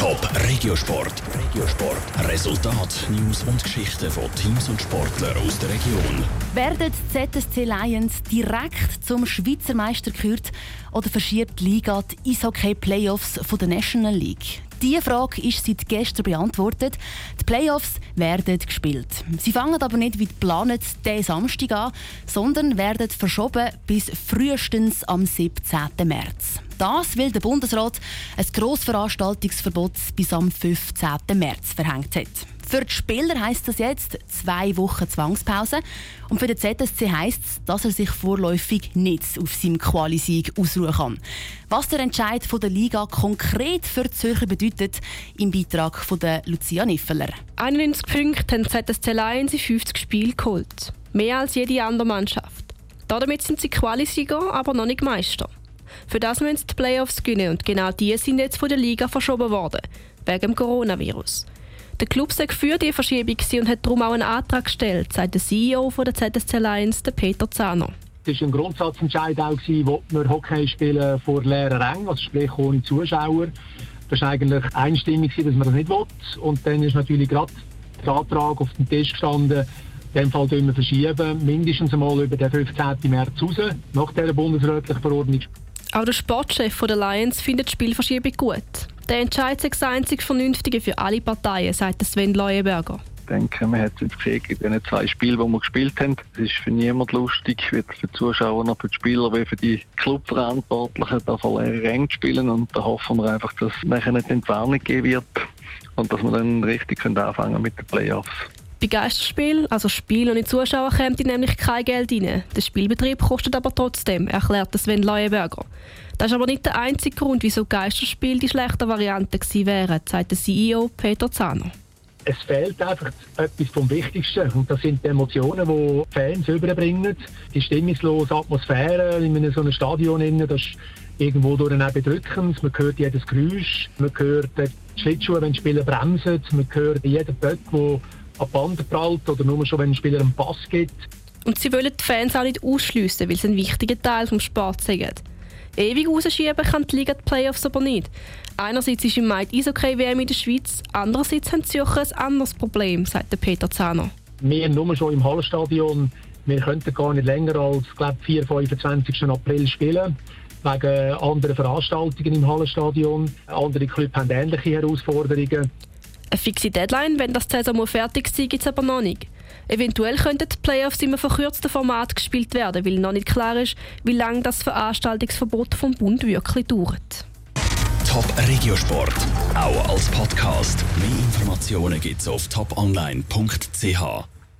Top Regiosport. Regiosport. Resultat, News und Geschichten von Teams und Sportlern aus der Region. Werden die ZSC Lions direkt zum Schweizer Meister gekürt oder verschiebt die Liga die Eishockey-Playoffs der National League? Diese Frage ist seit gestern beantwortet. Die Playoffs werden gespielt. Sie fangen aber nicht wie geplant diesen Samstag an, sondern werden verschoben bis frühestens am 17. März. Das, weil der Bundesrat ein Grossveranstaltungsverbot bis am 15. März verhängt hat. Für die Spieler heisst das jetzt zwei Wochen Zwangspause. Und für den ZSC heisst es, dass er sich vorläufig nicht auf seinem Qualisieg ausruhen kann. Was der Entscheid von der Liga konkret für die Zürcher bedeutet, im Beitrag von der Lucia Niffeler. 91 Punkte haben ZSC Lions in 50 Spielen geholt. Mehr als jede andere Mannschaft. Damit sind sie Qualisieger, aber noch nicht Meister. Für das müssen die Playoffs gewinnen und genau die sind jetzt von der Liga verschoben worden, wegen dem Coronavirus. Der Club sei für die Verschiebung und hat darum auch einen Antrag gestellt, sagt der CEO der ZSC Lions, Peter Zahner. Es war ein Grundsatzentscheid, auch, wo wir Hockey spielen vor leeren Rängen, also sprich ohne Zuschauer. Das war eigentlich einstimmig, dass man das nicht will. Und dann ist natürlich gerade der Antrag auf dem Tisch gestanden, in dem Fall wir verschieben, mindestens einmal über den 15. März raus, nach dieser bundesrätlichen Verordnung. Auch der Sportchef der Lions findet die Spielverschiebung gut. Der Entscheid ist das einzig Vernünftige für alle Parteien, sagt Sven Leuenberger. Ich denke, man hat es gesehen in den zwei Spielen, die wir gespielt haben. Es ist für niemand lustig, weder für die Zuschauer für die Spieler, wie für die Clubverantwortlichen, da vor leeren zu spielen. Und da hoffen wir einfach, dass es nachher nicht Entwarnung geben wird und dass wir dann richtig anfangen mit den Playoffs. Bei Geisterspielen, also Spiel ohne Zuschauer, kommt nämlich kein Geld rein. Der Spielbetrieb kostet aber trotzdem, erklärt Sven Leuenberger. Das ist aber nicht der einzige Grund, wieso Geisterspiel die schlechte Variante gewesen wären, sagt der CEO Peter Zahner. Es fehlt einfach etwas vom Wichtigsten und das sind die Emotionen, die Fans überbringen. Die stimmungslose Atmosphäre in einem so einem Stadion, das ist irgendwo durch bedrückend. Man hört jedes Geräusch, man hört die Schlittschuhe, wenn die Spieler bremsen, man hört jeden Böck, der an die Band prallt oder nur schon, wenn ein Spieler einen Pass gibt. Und sie wollen die Fans auch nicht ausschliessen, weil sie ein wichtiger Teil des Sports sind. Ewig rausschieben kann die Liga die Playoffs aber nicht. Einerseits ist im Mai die Eishockey-WM in der Schweiz, andererseits haben die Zürcher ein anderes Problem, sagt Peter Zahner. Wir nur schon im Hallenstadion, wir könnten gar nicht länger als glaub, 4, 25. April spielen wegen anderen Veranstaltungen im Hallenstadion. Andere Clubs haben ähnliche Herausforderungen. Eine fixe Deadline, wenn das Saison fertig ist, gibt es aber noch nicht. Eventuell könnten die Playoffs in einem verkürzten Format gespielt werden, weil noch nicht klar ist, wie lange das Veranstaltungsverbot vom Bund wirklich dauert. Top Regiosport, auch als Podcast. Mehr Informationen gibt es auf toponline.ch.